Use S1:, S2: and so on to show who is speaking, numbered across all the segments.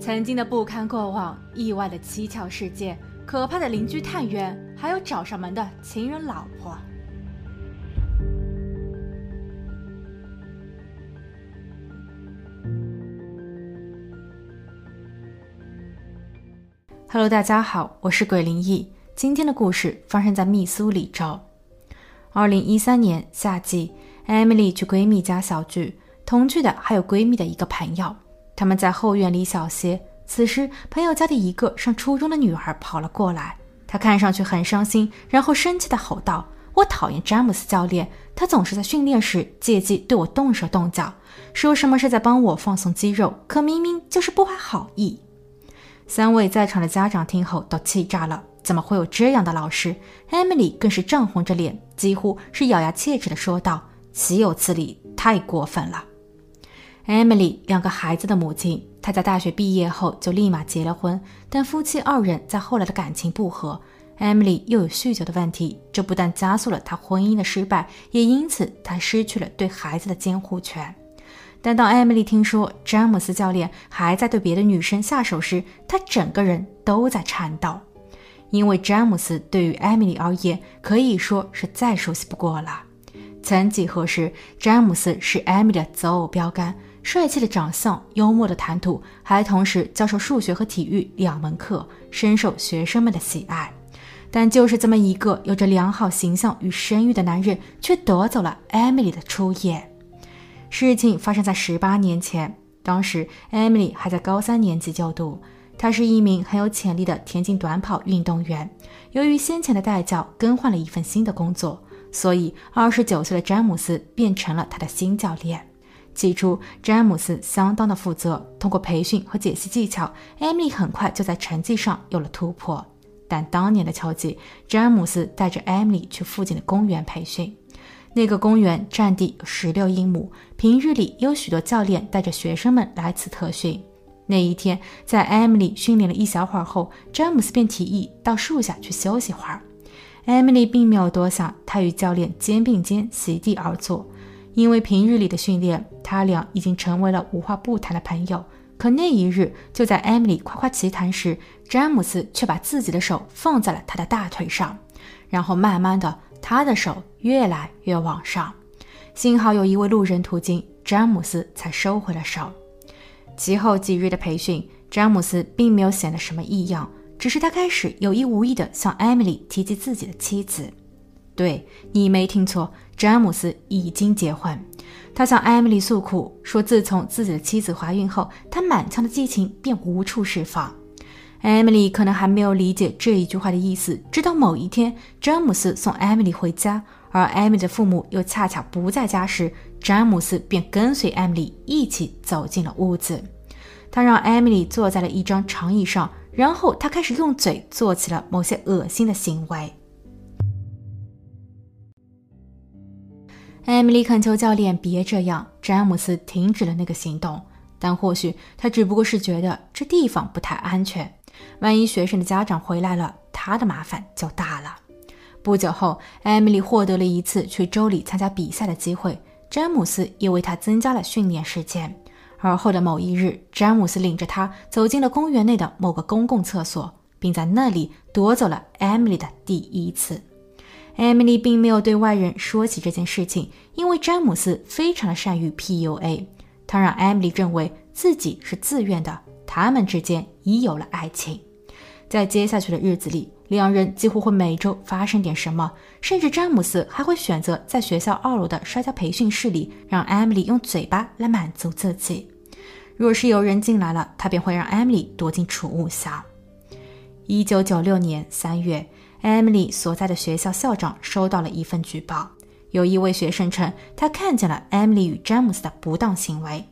S1: 曾经的不堪过往，意外的蹊跷事件，可怕的邻居探员，还有找上门的情人老婆。Hello，大家好，我是鬼灵异。今天的故事发生在密苏里州。二零一三年夏季，Emily 去闺蜜家小聚，同去的还有闺蜜的一个朋友。他们在后院里小歇。此时，朋友家的一个上初中的女孩跑了过来，她看上去很伤心，然后生气地吼道：“我讨厌詹姆斯教练，他总是在训练时借机对我动手动脚，说什么是在帮我放松肌肉，可明明就是不怀好意。”三位在场的家长听后都气炸了，怎么会有这样的老师？Emily 更是涨红着脸，几乎是咬牙切齿地说道：“岂有此理，太过分了。” Emily 两个孩子的母亲，她在大学毕业后就立马结了婚，但夫妻二人在后来的感情不和，Emily 又有酗酒的问题，这不但加速了她婚姻的失败，也因此她失去了对孩子的监护权。但当 Emily 听说詹姆斯教练还在对别的女生下手时，她整个人都在颤抖，因为詹姆斯对于 Emily 而言可以说是再熟悉不过了。曾几何时，詹姆斯是 Emily 的择偶标杆。帅气的长相，幽默的谈吐，还同时教授数学和体育两门课，深受学生们的喜爱。但就是这么一个有着良好形象与声誉的男人，却夺走了 Emily 的初夜。事情发生在十八年前，当时 Emily 还在高三年级就读，她是一名很有潜力的田径短跑运动员。由于先前的代教更换了一份新的工作，所以二十九岁的詹姆斯变成了他的新教练。起初，詹姆斯相当的负责。通过培训和解析技巧，艾米很快就在成绩上有了突破。但当年的秋季，詹姆斯带着艾米去附近的公园培训。那个公园占地有十六英亩，平日里有许多教练带着学生们来此特训。那一天，在艾米丽训练了一小会儿后，詹姆斯便提议到树下去休息会儿。艾米丽并没有多想，她与教练肩并肩席地而坐。因为平日里的训练，他俩已经成为了无话不谈的朋友。可那一日，就在艾米丽夸夸其谈时，詹姆斯却把自己的手放在了她的大腿上，然后慢慢的，他的手越来越往上。幸好有一位路人途经，詹姆斯才收回了手。其后几日的培训，詹姆斯并没有显得什么异样，只是他开始有意无意的向艾米丽提及自己的妻子。对你没听错，詹姆斯已经结婚。他向艾米丽诉苦说，自从自己的妻子怀孕后，他满腔的激情便无处释放。艾米丽可能还没有理解这一句话的意思，直到某一天，詹姆斯送艾米丽回家，而艾米的父母又恰巧不在家时，詹姆斯便跟随艾米丽一起走进了屋子。他让艾米丽坐在了一张长椅上，然后他开始用嘴做起了某些恶心的行为。艾米丽恳求教练别这样，詹姆斯停止了那个行动。但或许他只不过是觉得这地方不太安全，万一学生的家长回来了，他的麻烦就大了。不久后，艾米丽获得了一次去州里参加比赛的机会，詹姆斯也为她增加了训练时间。而后的某一日，詹姆斯领着她走进了公园内的某个公共厕所，并在那里夺走了艾米丽的第一次。Emily 并没有对外人说起这件事情，因为詹姆斯非常的善于 PUA，他让 Emily 认为自己是自愿的，他们之间已有了爱情。在接下去的日子里，两人几乎会每周发生点什么，甚至詹姆斯还会选择在学校二楼的摔跤培训室里，让 Emily 用嘴巴来满足自己。若是有人进来了，他便会让 Emily 躲进储物箱。一九九六年三月。Emily 所在的学校校长收到了一份举报，有一位学生称他看见了 Emily 与詹姆斯的不当行为。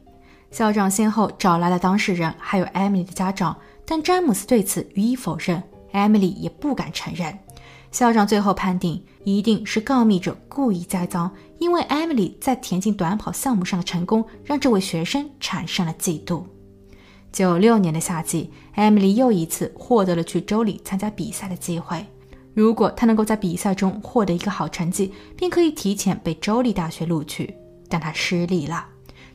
S1: 校长先后找来了当事人，还有 Emily 的家长，但詹姆斯对此予以否认，Emily 也不敢承认。校长最后判定，一定是告密者故意栽赃，因为 Emily 在田径短跑项目上的成功，让这位学生产生了嫉妒。九六年的夏季，Emily 又一次获得了去州里参加比赛的机会。如果他能够在比赛中获得一个好成绩，便可以提前被州立大学录取。但他失利了。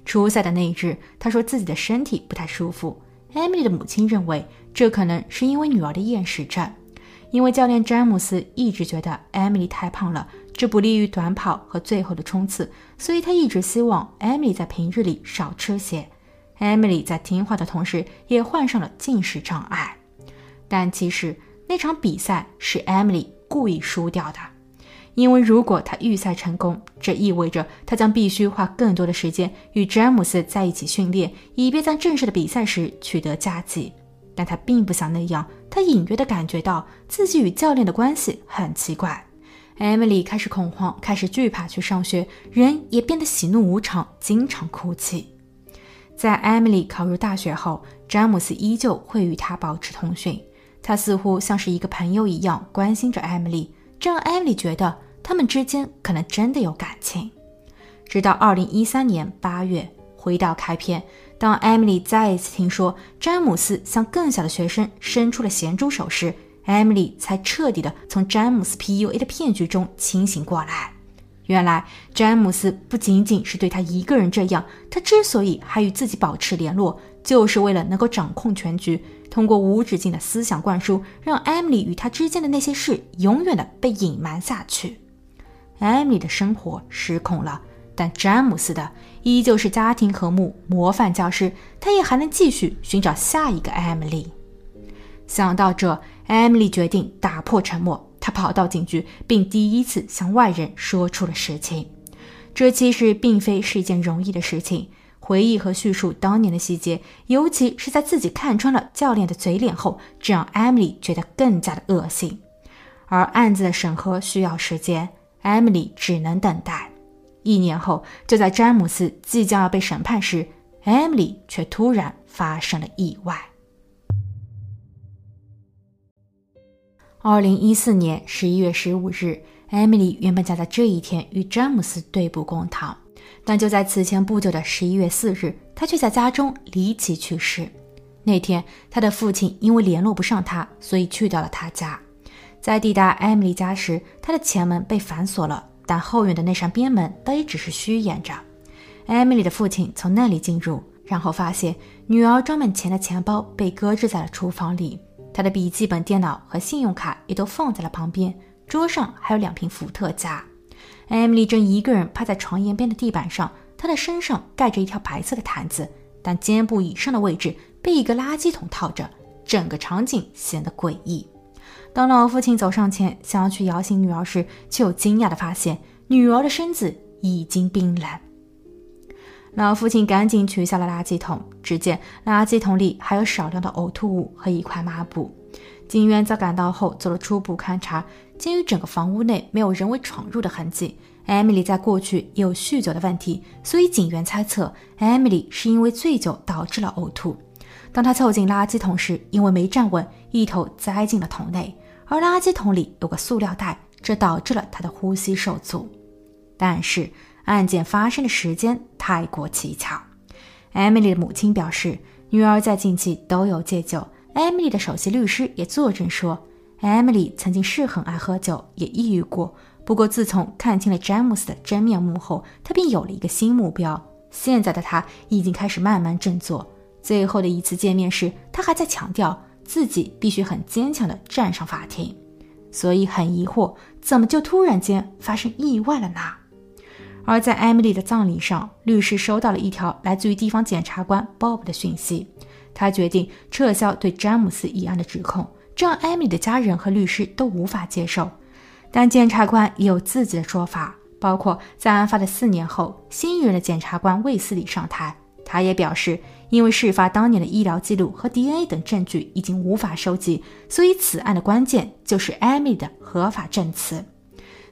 S1: 初赛的那一日，他说自己的身体不太舒服。艾米丽的母亲认为，这可能是因为女儿的厌食症。因为教练詹姆斯一直觉得艾米丽太胖了，这不利于短跑和最后的冲刺，所以他一直希望艾米丽在平日里少吃些。艾米丽在听话的同时，也患上了进食障碍。但其实那场比赛是 Emily 故意输掉的，因为如果她预赛成功，这意味着她将必须花更多的时间与詹姆斯在一起训练，以便在正式的比赛时取得佳绩。但她并不想那样。他隐约的感觉到自己与教练的关系很奇怪。艾米丽开始恐慌，开始惧怕去上学，人也变得喜怒无常，经常哭泣。在艾米丽考入大学后，詹姆斯依旧会与她保持通讯，他似乎像是一个朋友一样关心着艾米丽，这让艾米丽觉得他们之间可能真的有感情。直到二零一三年八月，回到开篇。当艾米丽再一次听说詹姆斯向更小的学生伸出了咸猪手时，艾米丽才彻底的从詹姆斯 PUA 的骗局中清醒过来。原来詹姆斯不仅仅是对他一个人这样，他之所以还与自己保持联络，就是为了能够掌控全局，通过无止境的思想灌输，让艾米丽与他之间的那些事永远的被隐瞒下去。艾米丽的生活失控了。但詹姆斯的依旧是家庭和睦、模范教师，他也还能继续寻找下一个艾米丽。想到这，艾米丽决定打破沉默，她跑到警局，并第一次向外人说出了实情。这其实并非是一件容易的事情。回忆和叙述当年的细节，尤其是在自己看穿了教练的嘴脸后，这让 Emily 觉得更加的恶心。而案子的审核需要时间，，Emily 只能等待。一年后，就在詹姆斯即将要被审判时，，Emily 却突然发生了意外。二零一四年十一月十五日，，Emily 原本将在这一天与詹姆斯对簿公堂，但就在此前不久的十一月四日，他却在家中离奇去世。那天，他的父亲因为联络不上他，所以去到了他家。在抵达艾米丽家时，他的前门被反锁了。但后院的那扇边门倒也只是虚掩着。艾米丽的父亲从那里进入，然后发现女儿装满钱的钱包被搁置在了厨房里，她的笔记本电脑和信用卡也都放在了旁边，桌上还有两瓶伏特加。艾米丽正一个人趴在床沿边的地板上，她的身上盖着一条白色的毯子，但肩部以上的位置被一个垃圾桶套着，整个场景显得诡异。当老父亲走上前，想要去摇醒女儿时，却又惊讶地发现女儿的身子已经冰冷。老父亲赶紧取下了垃圾桶，只见垃圾桶里还有少量的呕吐物和一块抹布。警员在赶到后做了初步勘查，鉴于整个房屋内没有人为闯入的痕迹，艾米丽在过去也有酗酒的问题，所以警员猜测艾米丽是因为醉酒导致了呕吐。当他凑近垃圾桶时，因为没站稳，一头栽进了桶内。而垃圾桶里有个塑料袋，这导致了他的呼吸受阻。但是案件发生的时间太过蹊跷。艾米丽的母亲表示，女儿在近期都有戒酒。艾米丽的首席律师也作证说，Emily 曾经是很爱喝酒，也抑郁过。不过自从看清了詹姆斯的真面目后，她便有了一个新目标。现在的她已经开始慢慢振作。最后的一次见面时，她还在强调。自己必须很坚强地站上法庭，所以很疑惑，怎么就突然间发生意外了呢？而在 Emily 的葬礼上，律师收到了一条来自于地方检察官 Bob 的讯息，他决定撤销对詹姆斯一案的指控，这让艾米的家人和律师都无法接受。但检察官也有自己的说法，包括在案发的四年后，新一任的检察官卫斯理上台，他也表示。因为事发当年的医疗记录和 DNA 等证据已经无法收集，所以此案的关键就是艾米的合法证词。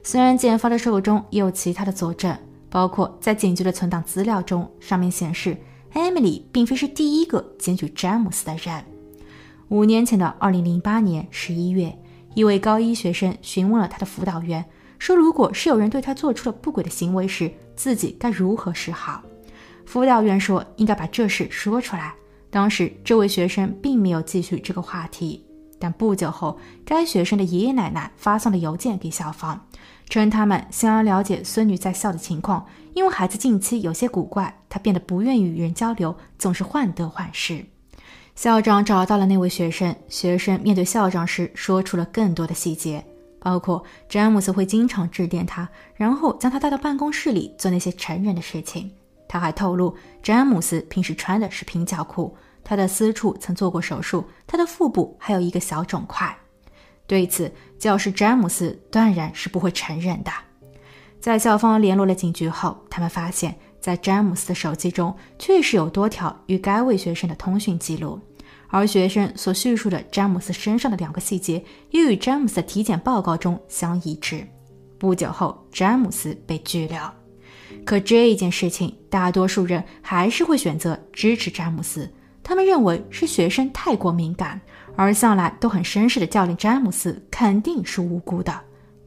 S1: 虽然检方的手中也有其他的佐证，包括在警局的存档资料中，上面显示艾米丽并非是第一个检举詹姆斯的人。五年前的二零零八年十一月，一位高一学生询问了他的辅导员，说如果是有人对他做出了不轨的行为时，自己该如何是好。辅导员说：“应该把这事说出来。”当时，这位学生并没有继续这个话题。但不久后，该学生的爷爷奶奶发送了邮件给校方，称他们想要了解孙女在校的情况，因为孩子近期有些古怪，他变得不愿意与人交流，总是患得患失。校长找到了那位学生，学生面对校长时说出了更多的细节，包括詹姆斯会经常致电他，然后将他带到办公室里做那些成人的事情。他还透露，詹姆斯平时穿的是平角裤，他的私处曾做过手术，他的腹部还有一个小肿块。对此，教师詹姆斯断然是不会承认的。在校方联络了警局后，他们发现。在詹姆斯的手机中，确实有多条与该位学生的通讯记录，而学生所叙述的詹姆斯身上的两个细节又与詹姆斯的体检报告中相一致。不久后，詹姆斯被拘留。可这一件事情，大多数人还是会选择支持詹姆斯，他们认为是学生太过敏感，而向来都很绅士的教练詹姆斯肯定是无辜的。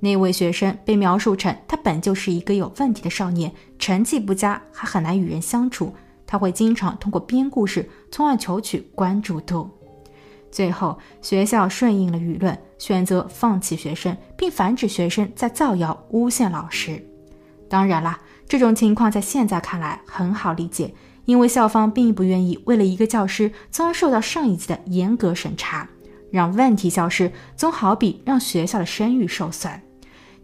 S1: 那位学生被描述成他本就是一个有问题的少年，成绩不佳，还很难与人相处。他会经常通过编故事，从而求取关注度。最后，学校顺应了舆论，选择放弃学生，并防止学生在造谣诬陷老师。当然啦，这种情况在现在看来很好理解，因为校方并不愿意为了一个教师，从而受到上一级的严格审查。让问题消失，总好比让学校的声誉受损。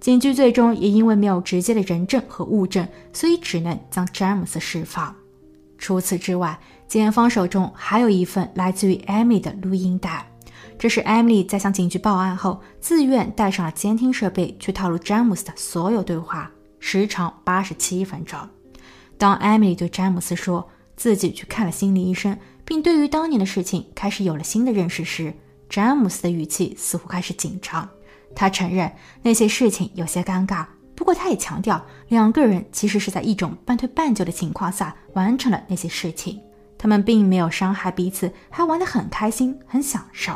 S1: 警局最终也因为没有直接的人证和物证，所以只能将詹姆斯释放。除此之外，检方手中还有一份来自于艾米的录音带，这是艾米在向警局报案后自愿带上了监听设备去套录詹姆斯的所有对话，时长八十七分钟。当艾米对詹姆斯说自己去看了心理医生，并对于当年的事情开始有了新的认识时，詹姆斯的语气似乎开始紧张。他承认那些事情有些尴尬，不过他也强调，两个人其实是在一种半推半就的情况下完成了那些事情。他们并没有伤害彼此，还玩得很开心，很享受。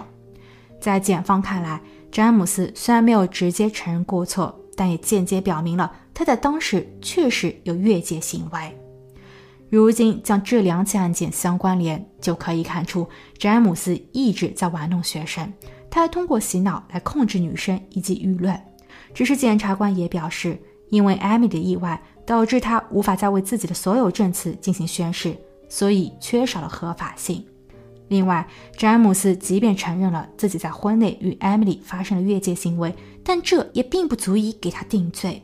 S1: 在检方看来，詹姆斯虽然没有直接承认过错，但也间接表明了他在当时确实有越界行为。如今将这两起案件相关联，就可以看出詹姆斯一直在玩弄学生。他还通过洗脑来控制女生以及舆论。只是检察官也表示，因为艾米的意外导致他无法再为自己的所有证词进行宣誓，所以缺少了合法性。另外，詹姆斯即便承认了自己在婚内与艾米丽发生了越界行为，但这也并不足以给他定罪。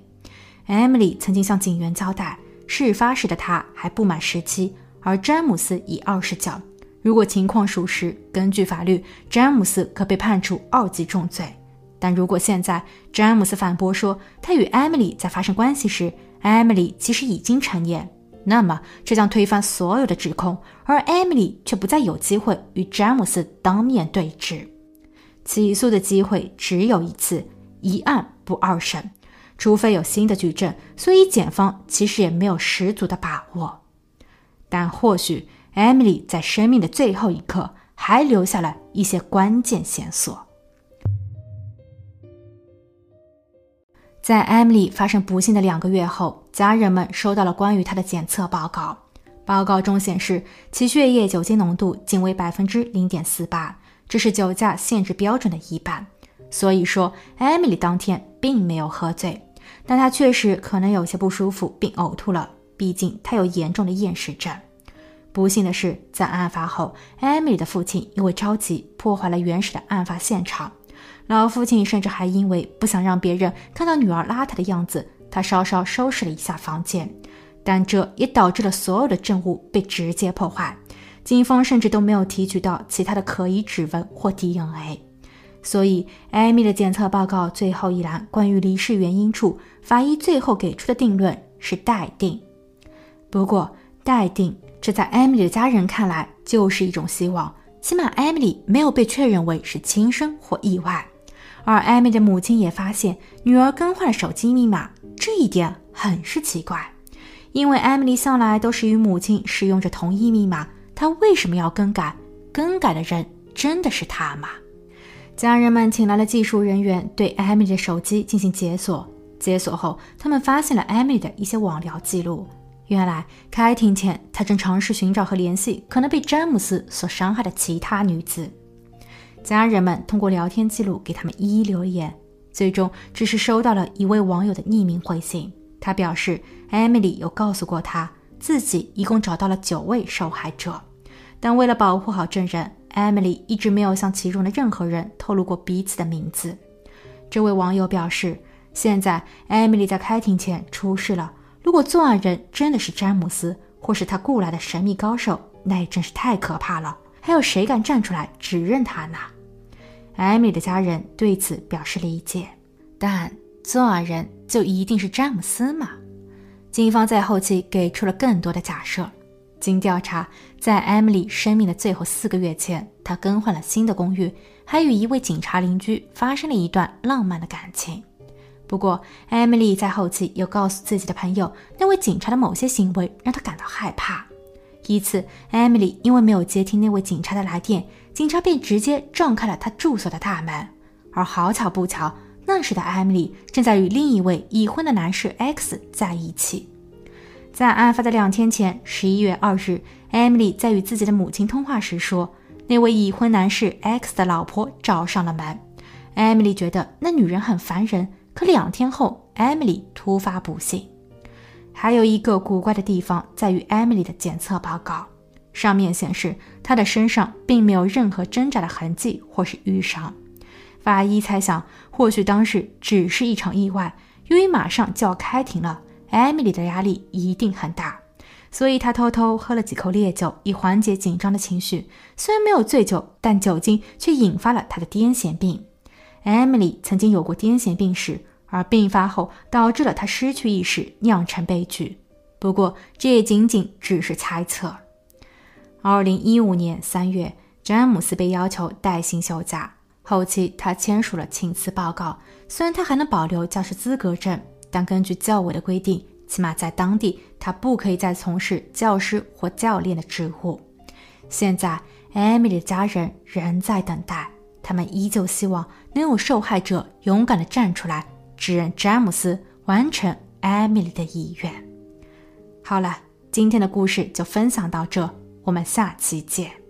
S1: 艾米丽曾经向警员交代，事发时的他还不满十七，而詹姆斯已二十九。如果情况属实，根据法律，詹姆斯可被判处二级重罪。但如果现在詹姆斯反驳说他与艾米丽在发生关系时，艾米丽其实已经成年，那么这将推翻所有的指控，而艾米丽却不再有机会与詹姆斯当面对质。起诉的机会只有一次，一案不二审，除非有新的举证。所以检方其实也没有十足的把握，但或许。Emily 在生命的最后一刻还留下了一些关键线索。在 Emily 发生不幸的两个月后，家人们收到了关于她的检测报告。报告中显示，其血液酒精浓度仅为百分之零点四八，这是酒驾限制标准的一半。所以说，Emily 当天并没有喝醉，但她确实可能有些不舒服并呕吐了，毕竟她有严重的厌食症。不幸的是，在案发后，艾米的父亲因为着急，破坏了原始的案发现场。老父亲甚至还因为不想让别人看到女儿邋遢的样子，他稍稍收拾了一下房间。但这也导致了所有的证物被直接破坏。警方甚至都没有提取到其他的可疑指纹或 DNA。所以，艾米的检测报告最后一栏关于离世原因处，法医最后给出的定论是待定。不过，待定。这在艾米丽的家人看来就是一种希望，起码艾米丽没有被确认为是轻生或意外。而艾米的母亲也发现女儿更换了手机密码，这一点很是奇怪，因为艾米丽向来都是与母亲使用着同一密码，她为什么要更改？更改的人真的是她吗？家人们请来了技术人员对艾米丽的手机进行解锁，解锁后，他们发现了艾米丽的一些网聊记录。原来开庭前，他正尝试寻找和联系可能被詹姆斯所伤害的其他女子。家人们通过聊天记录给他们一一留言，最终只是收到了一位网友的匿名回信。他表示，艾米丽有告诉过他自己一共找到了九位受害者，但为了保护好证人，，Emily 一直没有向其中的任何人透露过彼此的名字。这位网友表示，现在 Emily 在开庭前出事了。如果作案人真的是詹姆斯，或是他雇来的神秘高手，那也真是太可怕了。还有谁敢站出来指认他呢？艾米的家人对此表示理解，但作案人就一定是詹姆斯吗？警方在后期给出了更多的假设。经调查，在艾米丽生命的最后四个月前，她更换了新的公寓，还与一位警察邻居发生了一段浪漫的感情。不过，艾米丽在后期又告诉自己的朋友，那位警察的某些行为让她感到害怕。一次，艾米丽因为没有接听那位警察的来电。警察便直接撞开了他住所的大门，而好巧不巧，那时的艾米丽正在与另一位已婚的男士 X 在一起。在案发的两天前，十一月二日，艾米丽在与自己的母亲通话时说，那位已婚男士 X 的老婆找上了门。艾米丽觉得那女人很烦人，可两天后，艾米丽突发不幸。还有一个古怪的地方在于艾米丽的检测报告。上面显示，她的身上并没有任何挣扎的痕迹或是淤伤。法医猜想，或许当时只是一场意外。由于马上就要开庭了，艾米丽的压力一定很大，所以她偷偷喝了几口烈酒，以缓解紧张的情绪。虽然没有醉酒，但酒精却引发了她的癫痫病。艾米丽曾经有过癫痫病史，而病发后导致了她失去意识，酿成悲剧。不过，这也仅仅只是猜测。二零一五年三月，詹姆斯被要求带薪休假。后期他签署了请辞报告。虽然他还能保留教师资格证，但根据教委的规定，起码在当地他不可以再从事教师或教练的职务。现在，艾米丽的家人仍在等待，他们依旧希望能有受害者勇敢地站出来，指认詹姆斯，完成艾米丽的遗愿。好了，今天的故事就分享到这。我们下期见。